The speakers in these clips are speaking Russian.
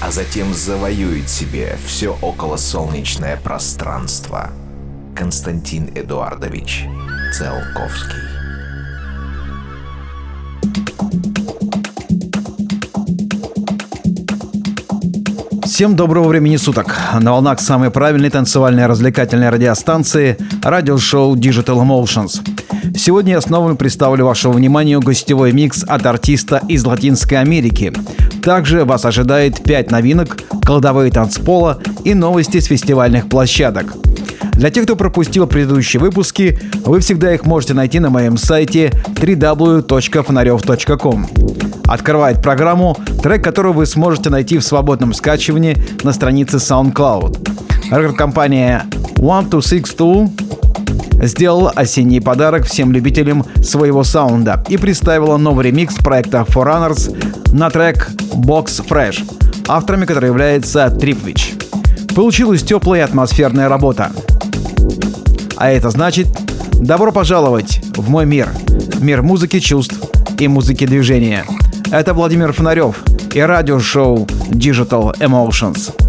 а затем завоюет себе все околосолнечное пространство. Константин Эдуардович Циолковский Всем доброго времени суток. На волнах самой правильной танцевальной развлекательной радиостанции радиошоу Digital Emotions. Сегодня я снова представлю вашему вниманию гостевой микс от артиста из Латинской Америки. Также вас ожидает 5 новинок, кладовые танцпола и новости с фестивальных площадок. Для тех, кто пропустил предыдущие выпуски, вы всегда их можете найти на моем сайте www.fonarev.com. Открывает программу трек, который вы сможете найти в свободном скачивании на странице SoundCloud. Рекорд-компания 1262 сделала осенний подарок всем любителям своего саунда и представила новый ремикс проекта Forerunners на трек Box Fresh, авторами которой является Tripwich. Получилась теплая и атмосферная работа. А это значит добро пожаловать в мой мир. Мир музыки, чувств и музыки движения. Это Владимир Фонарев и радиошоу Digital Emotions.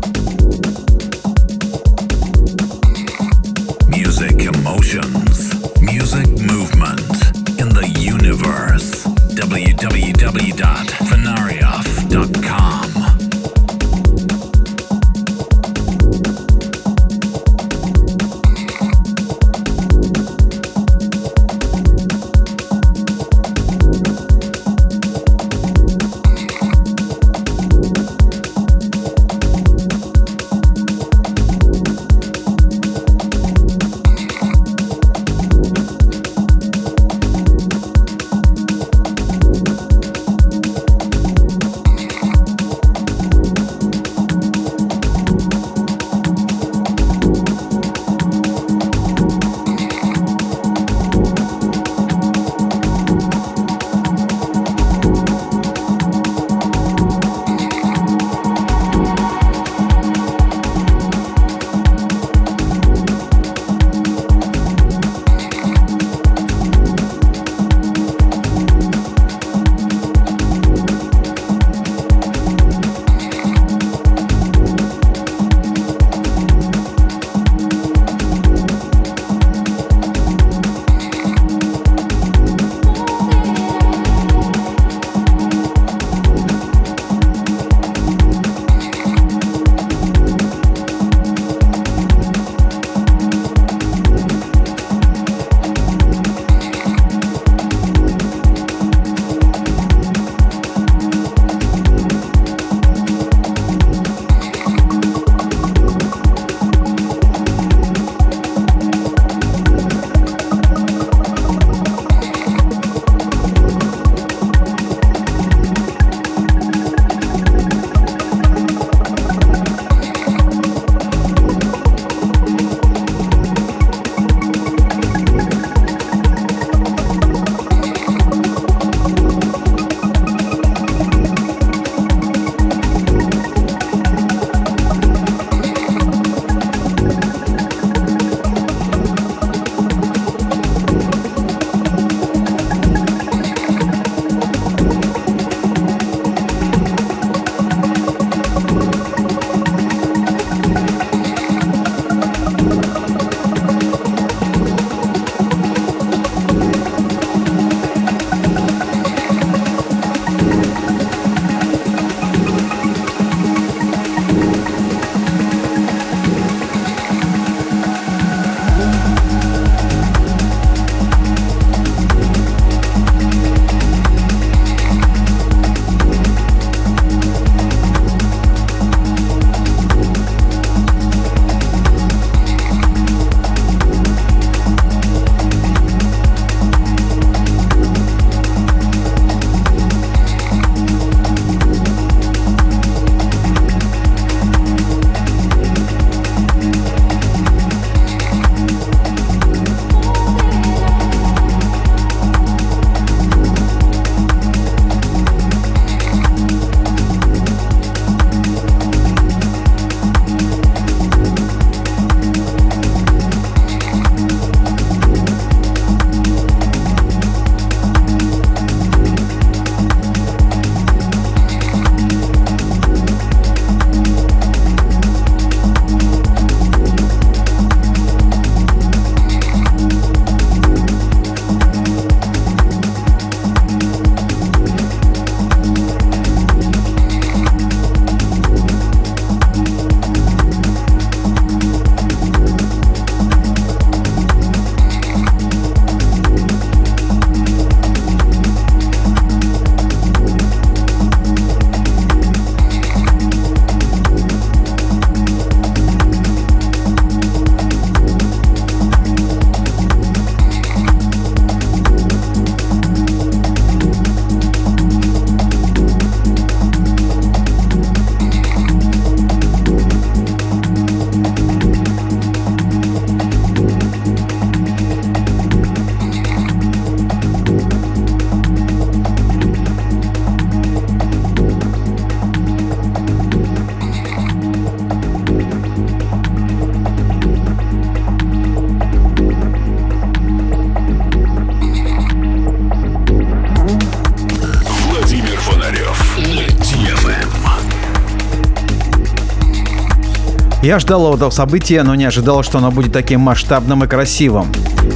Я ждал этого события, но не ожидал, что оно будет таким масштабным и красивым.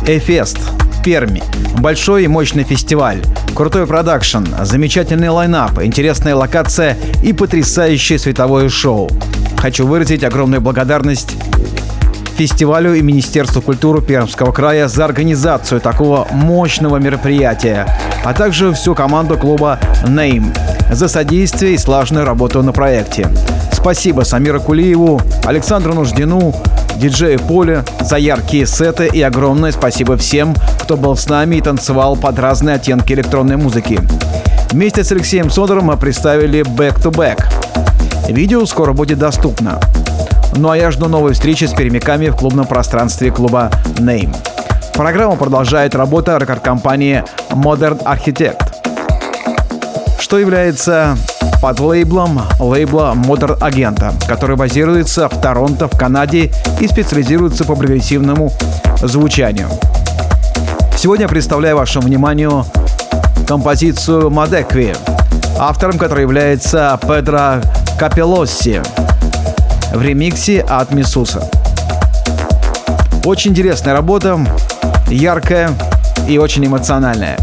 Эфест, Перми. Большой и мощный фестиваль. Крутой продакшн, замечательный лайнап, интересная локация и потрясающее световое шоу. Хочу выразить огромную благодарность фестивалю и Министерству культуры Пермского края за организацию такого мощного мероприятия, а также всю команду клуба Name за содействие и слаженную работу на проекте. Спасибо Самира Кулиеву, Александру Нуждину, диджею Поле за яркие сеты и огромное спасибо всем, кто был с нами и танцевал под разные оттенки электронной музыки. Вместе с Алексеем Содором мы представили Back to Back. Видео скоро будет доступно. Ну а я жду новой встречи с перемяками в клубном пространстве клуба Name. Программу продолжает работа рекорд-компании Modern Architect, что является под лейблом лейбла Modern Агента, который базируется в Торонто, в Канаде и специализируется по прогрессивному звучанию. Сегодня представляю вашему вниманию композицию Мадекви, автором которой является Педро Капелосси в ремиксе от Мисуса. Очень интересная работа, яркая и очень эмоциональная.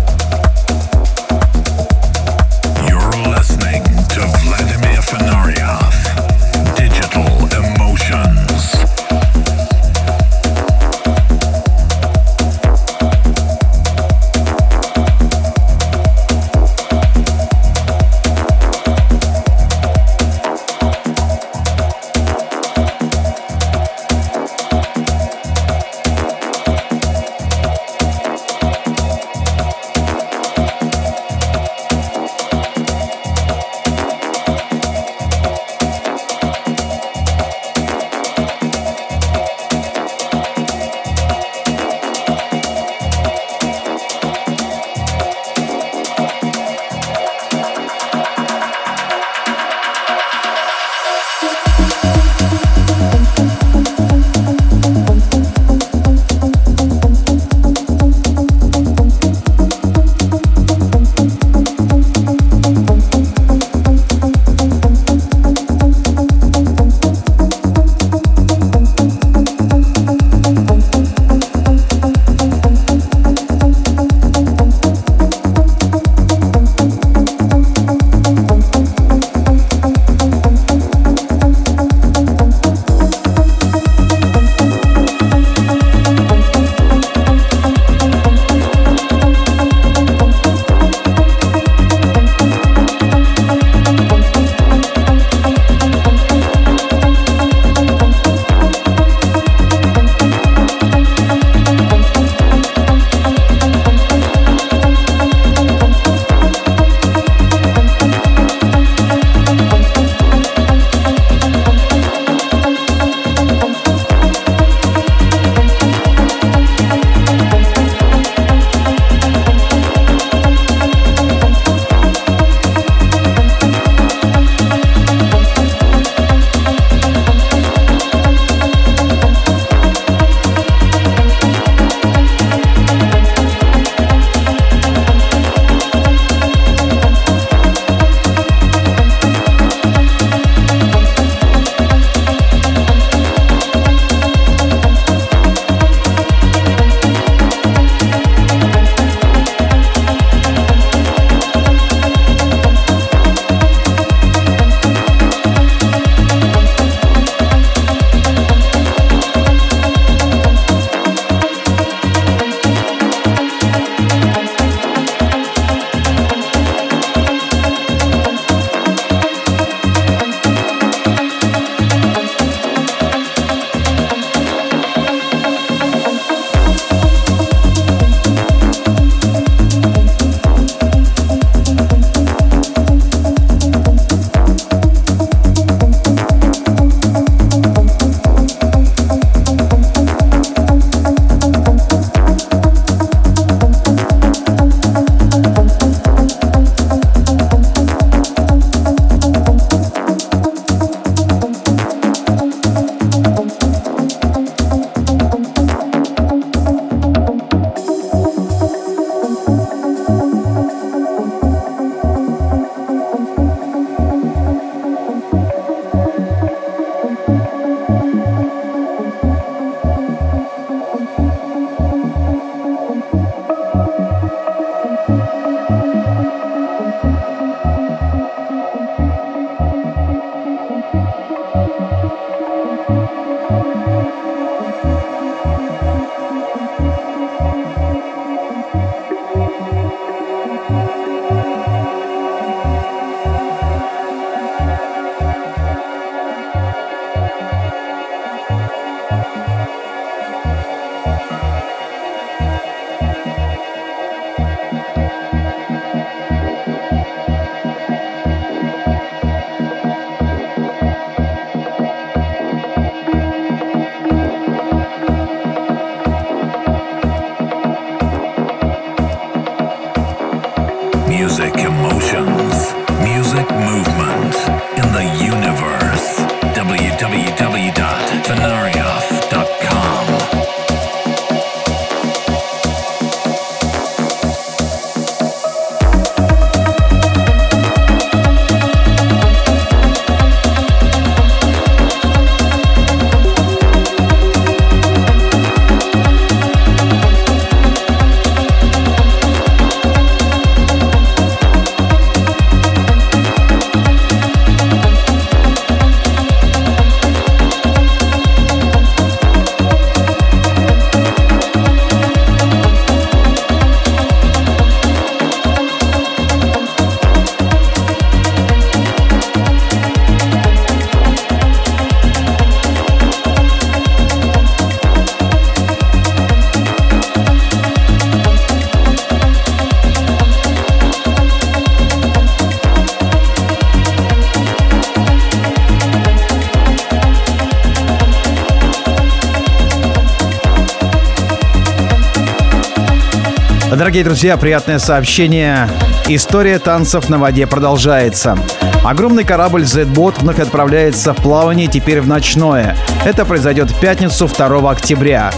Дорогие друзья, приятное сообщение. История танцев на воде продолжается. Огромный корабль Z-Bot вновь отправляется в плавание теперь в ночное. Это произойдет в пятницу 2 октября.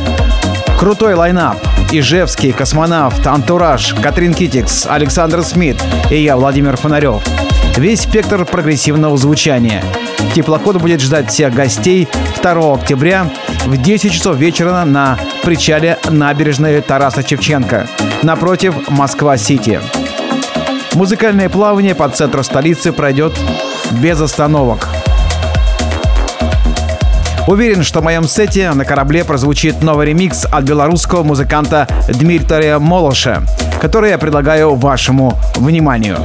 Крутой лайнап. Ижевский, Космонавт, Антураж, Катрин Китикс, Александр Смит и я, Владимир Фонарев. Весь спектр прогрессивного звучания. Теплоход будет ждать всех гостей 2 октября в 10 часов вечера на причале набережной Тараса Шевченко напротив Москва-Сити. Музыкальное плавание по центру столицы пройдет без остановок. Уверен, что в моем сете на корабле прозвучит новый ремикс от белорусского музыканта Дмитрия Молоша, который я предлагаю вашему вниманию.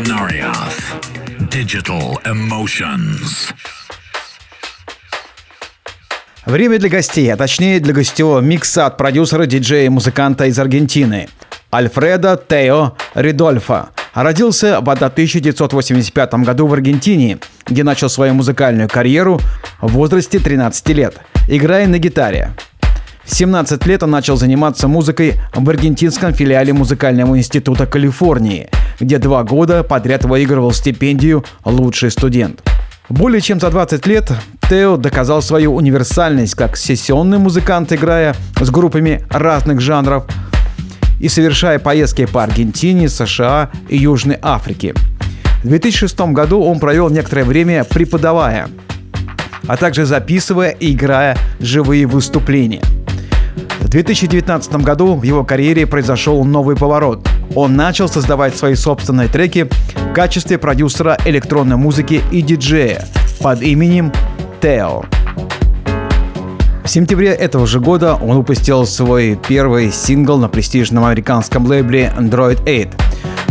Fenariath. Digital Emotions. Время для гостей, а точнее для гостевого микса от продюсера, диджея и музыканта из Аргентины Альфреда Тео Ридольфа. Родился в 1985 году в Аргентине, где начал свою музыкальную карьеру в возрасте 13 лет, играя на гитаре. В 17 лет он начал заниматься музыкой в аргентинском филиале Музыкального института Калифорнии, где два года подряд выигрывал стипендию «Лучший студент». Более чем за 20 лет Тео доказал свою универсальность как сессионный музыкант, играя с группами разных жанров и совершая поездки по Аргентине, США и Южной Африке. В 2006 году он провел некоторое время преподавая, а также записывая и играя живые выступления – в 2019 году в его карьере произошел новый поворот. Он начал создавать свои собственные треки в качестве продюсера электронной музыки и диджея под именем Тео. В сентябре этого же года он выпустил свой первый сингл на престижном американском лейбле Android 8.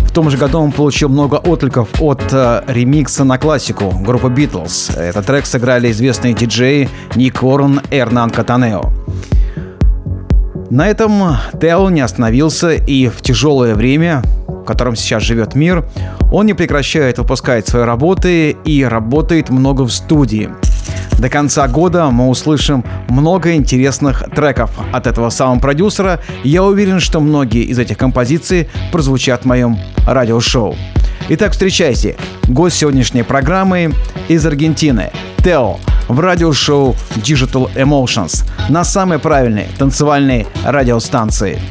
В том же году он получил много откликов от э, ремикса на классику группы Beatles. Этот трек сыграли известные диджеи Ник Уоррен и Эрнан Катанео. На этом Тео не остановился и в тяжелое время, в котором сейчас живет мир, он не прекращает выпускать свои работы и работает много в студии. До конца года мы услышим много интересных треков от этого самого продюсера. Я уверен, что многие из этих композиций прозвучат в моем радиошоу. Итак, встречайте. Гость сегодняшней программы из Аргентины. Тео в радиошоу Digital Emotions на самой правильной танцевальной радиостанции.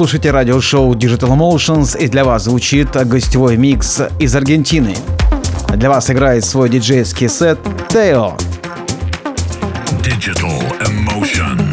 Слушаете радиошоу Digital Emotions, и для вас звучит гостевой микс из Аргентины. Для вас играет свой диджейский сет Тео. Digital Emotions.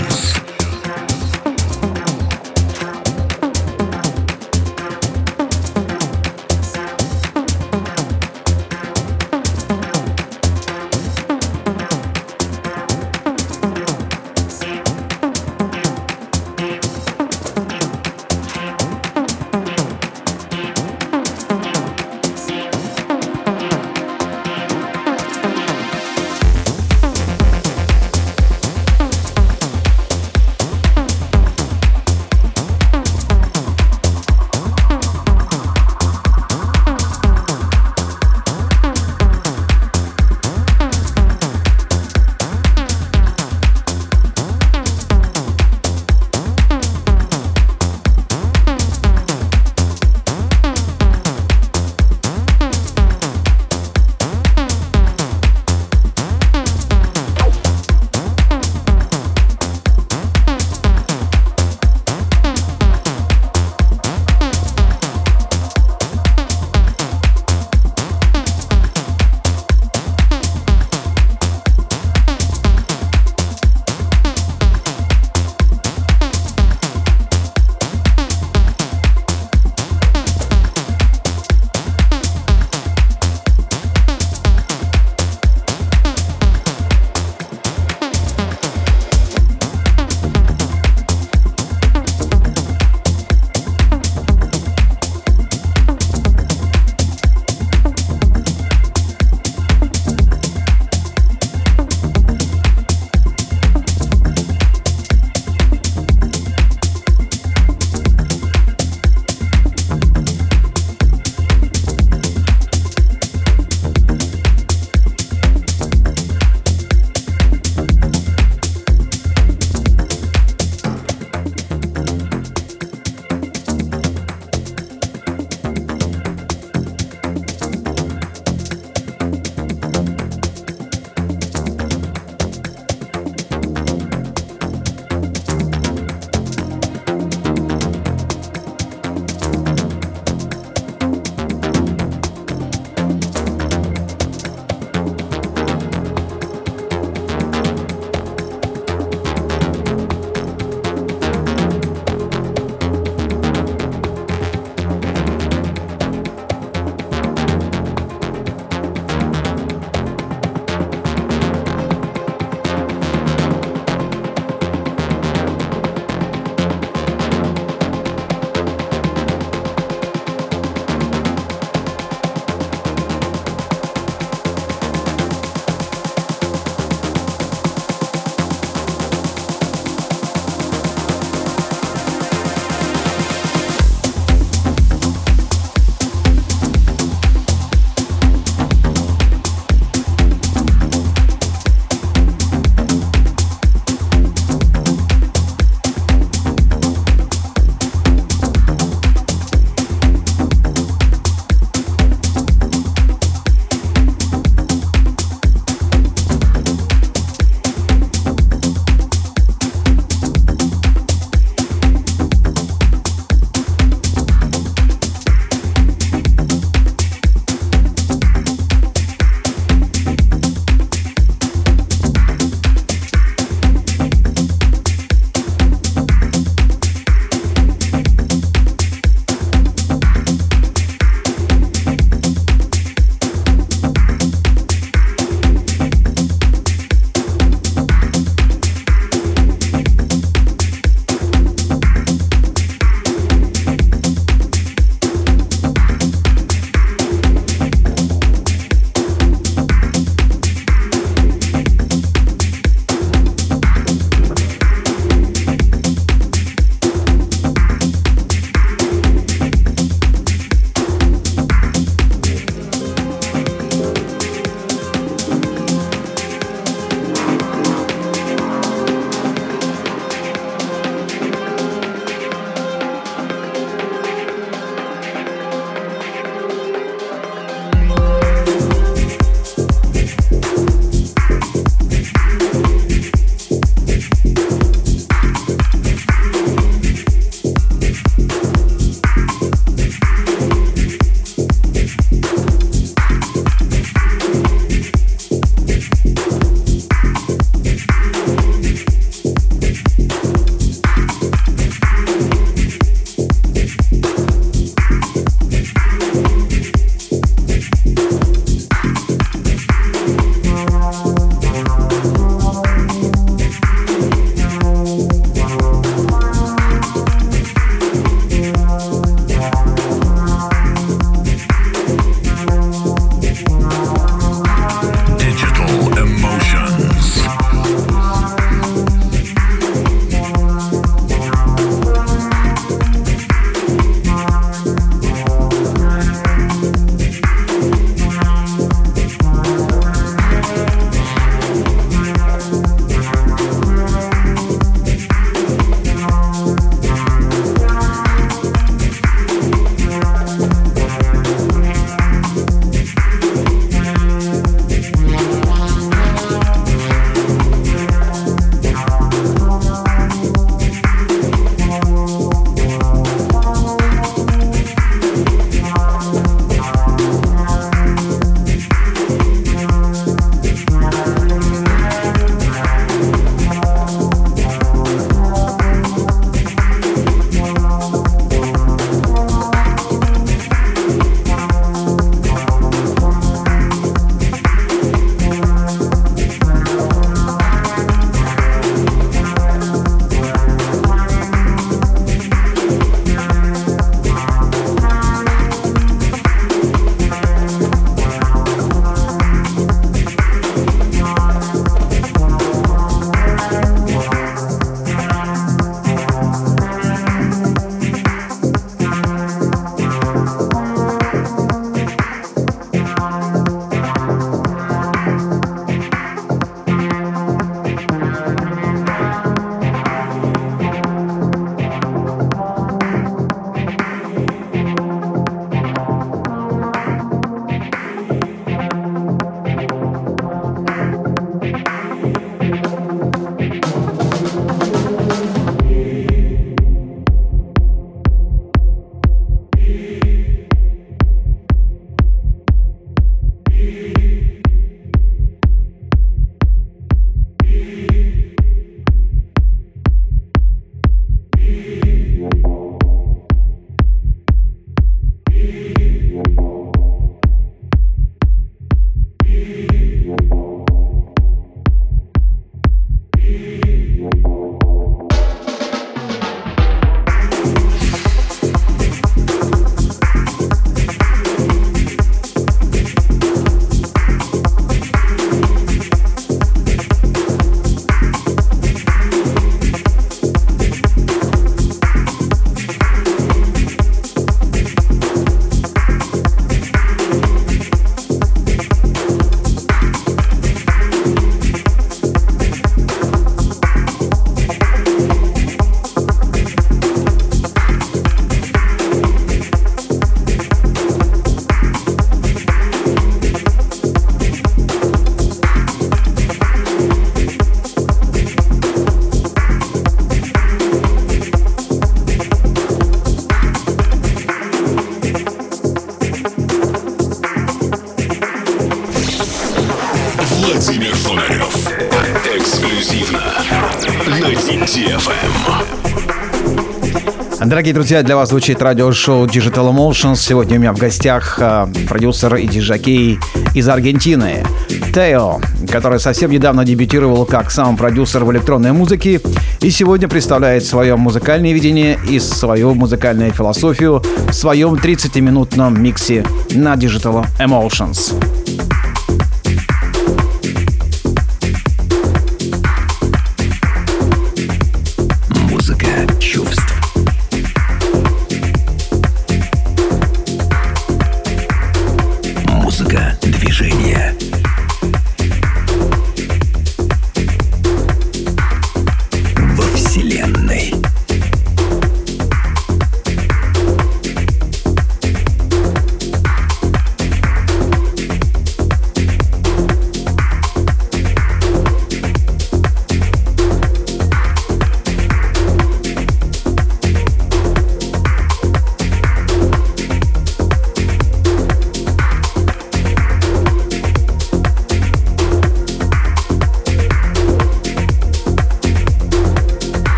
Дорогие друзья, для вас звучит радиошоу Digital Emotions. Сегодня у меня в гостях э, продюсер и диджакей из Аргентины Тео, который совсем недавно дебютировал как сам продюсер в электронной музыке и сегодня представляет свое музыкальное видение и свою музыкальную философию в своем 30-минутном миксе на Digital Emotions.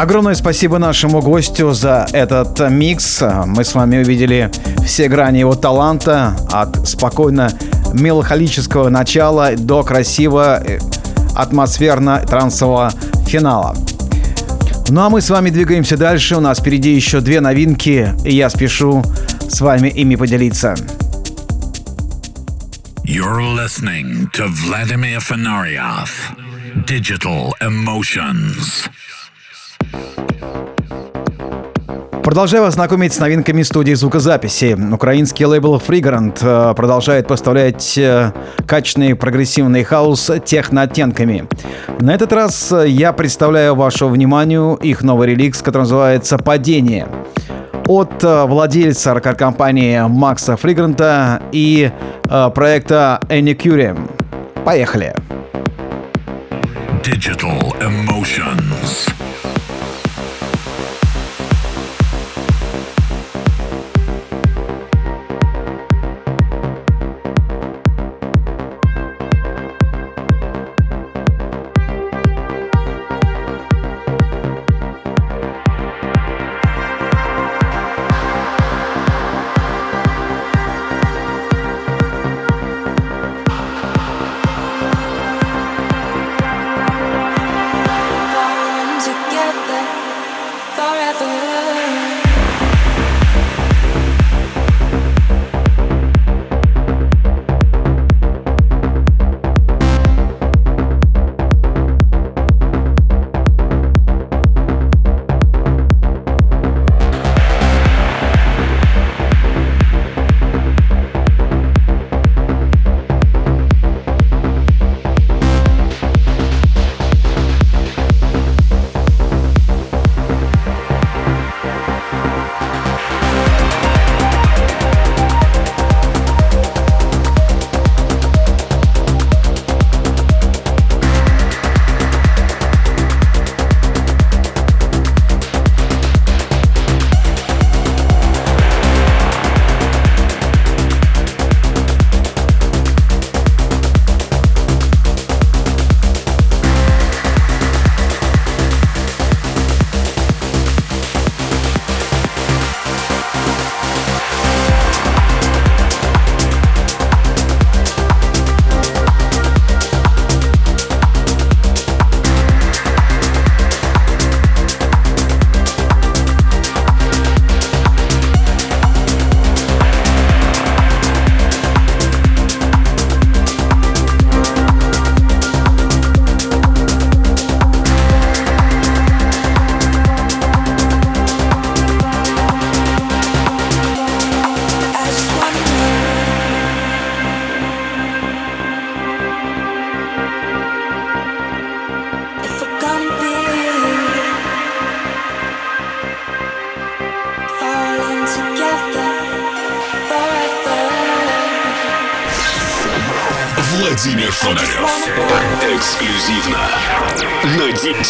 Огромное спасибо нашему гостю за этот микс. Мы с вами увидели все грани его таланта от спокойно меланхолического начала до красиво э, атмосферно-трансового финала. Ну а мы с вами двигаемся дальше. У нас впереди еще две новинки, и я спешу с вами ими поделиться. You're listening to Vladimir Fenarioff, Digital Emotions. Продолжаю вас знакомить с новинками студии звукозаписи. Украинский лейбл Frigorant э, продолжает поставлять э, качественный прогрессивный хаос техно-оттенками. На этот раз э, я представляю вашему вниманию их новый реликс, который называется «Падение» от владельца компании Макса Фригранта и проекта Anycurium. Поехали! Digital Emotions.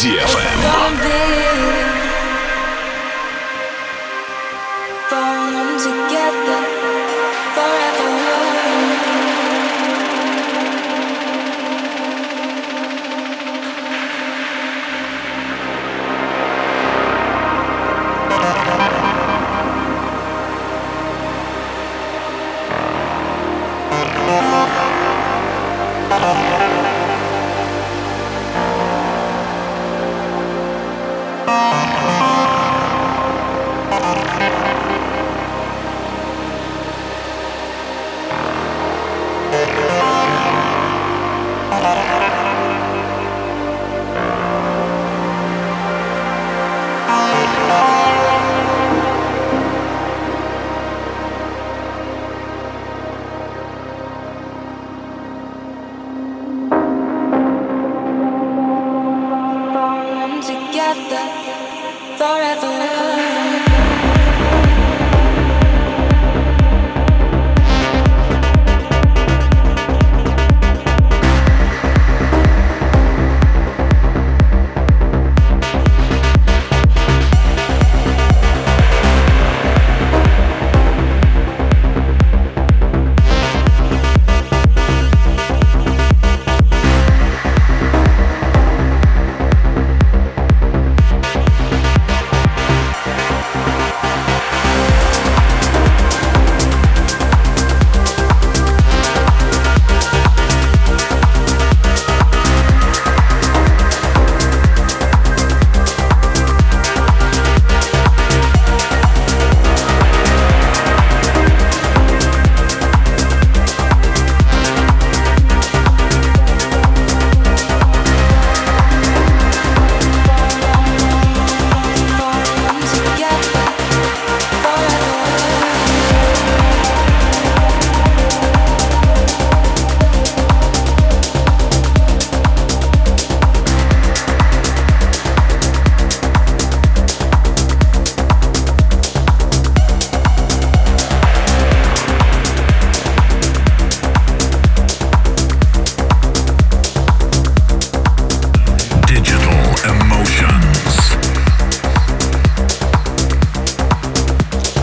Brasil.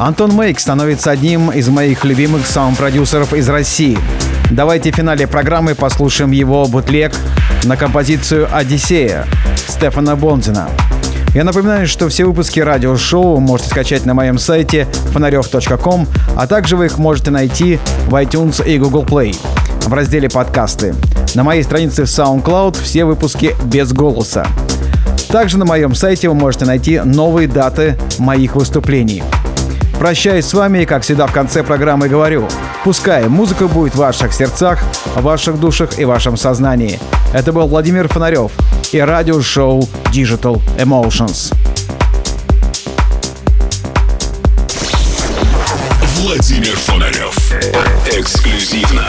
Антон Мейк становится одним из моих любимых саунд-продюсеров из России. Давайте в финале программы послушаем его бутлег на композицию «Одиссея» Стефана Бонзина. Я напоминаю, что все выпуски радиошоу можете скачать на моем сайте фонарев.ком, а также вы их можете найти в iTunes и Google Play в разделе «Подкасты». На моей странице в SoundCloud все выпуски без голоса. Также на моем сайте вы можете найти новые даты моих выступлений. Прощаюсь с вами и, как всегда, в конце программы говорю, пускай музыка будет в ваших сердцах, в ваших душах и вашем сознании. Это был Владимир Фонарев и радиошоу Digital Emotions. Владимир Фонарев. Эксклюзивно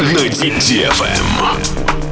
на DFM.